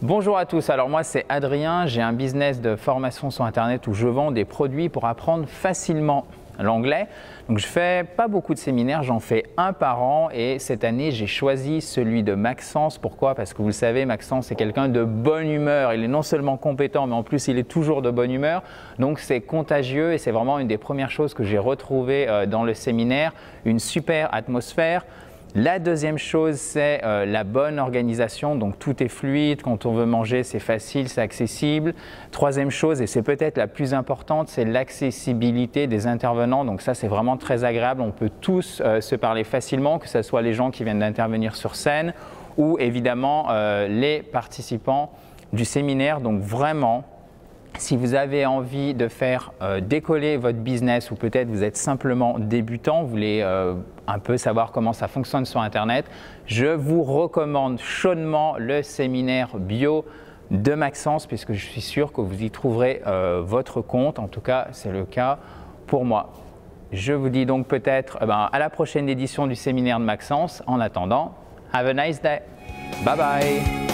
Bonjour à tous, alors moi c'est Adrien, j'ai un business de formation sur internet où je vends des produits pour apprendre facilement l'anglais. Donc je fais pas beaucoup de séminaires, j'en fais un par an et cette année j'ai choisi celui de Maxence. Pourquoi? Parce que vous le savez, Maxence est quelqu'un de bonne humeur. Il est non seulement compétent mais en plus il est toujours de bonne humeur. Donc c'est contagieux et c'est vraiment une des premières choses que j'ai retrouvées euh, dans le séminaire. Une super atmosphère, la deuxième chose, c'est euh, la bonne organisation. Donc tout est fluide. Quand on veut manger, c'est facile, c'est accessible. Troisième chose, et c'est peut-être la plus importante, c'est l'accessibilité des intervenants. Donc ça, c'est vraiment très agréable. On peut tous euh, se parler facilement, que ce soit les gens qui viennent d'intervenir sur scène ou évidemment euh, les participants du séminaire. Donc vraiment, si vous avez envie de faire euh, décoller votre business ou peut-être vous êtes simplement débutant, vous voulez euh, un peu savoir comment ça fonctionne sur Internet, je vous recommande chaudement le séminaire bio de Maxence puisque je suis sûr que vous y trouverez euh, votre compte. En tout cas, c'est le cas pour moi. Je vous dis donc peut-être eh ben, à la prochaine édition du séminaire de Maxence. En attendant, have a nice day. Bye bye.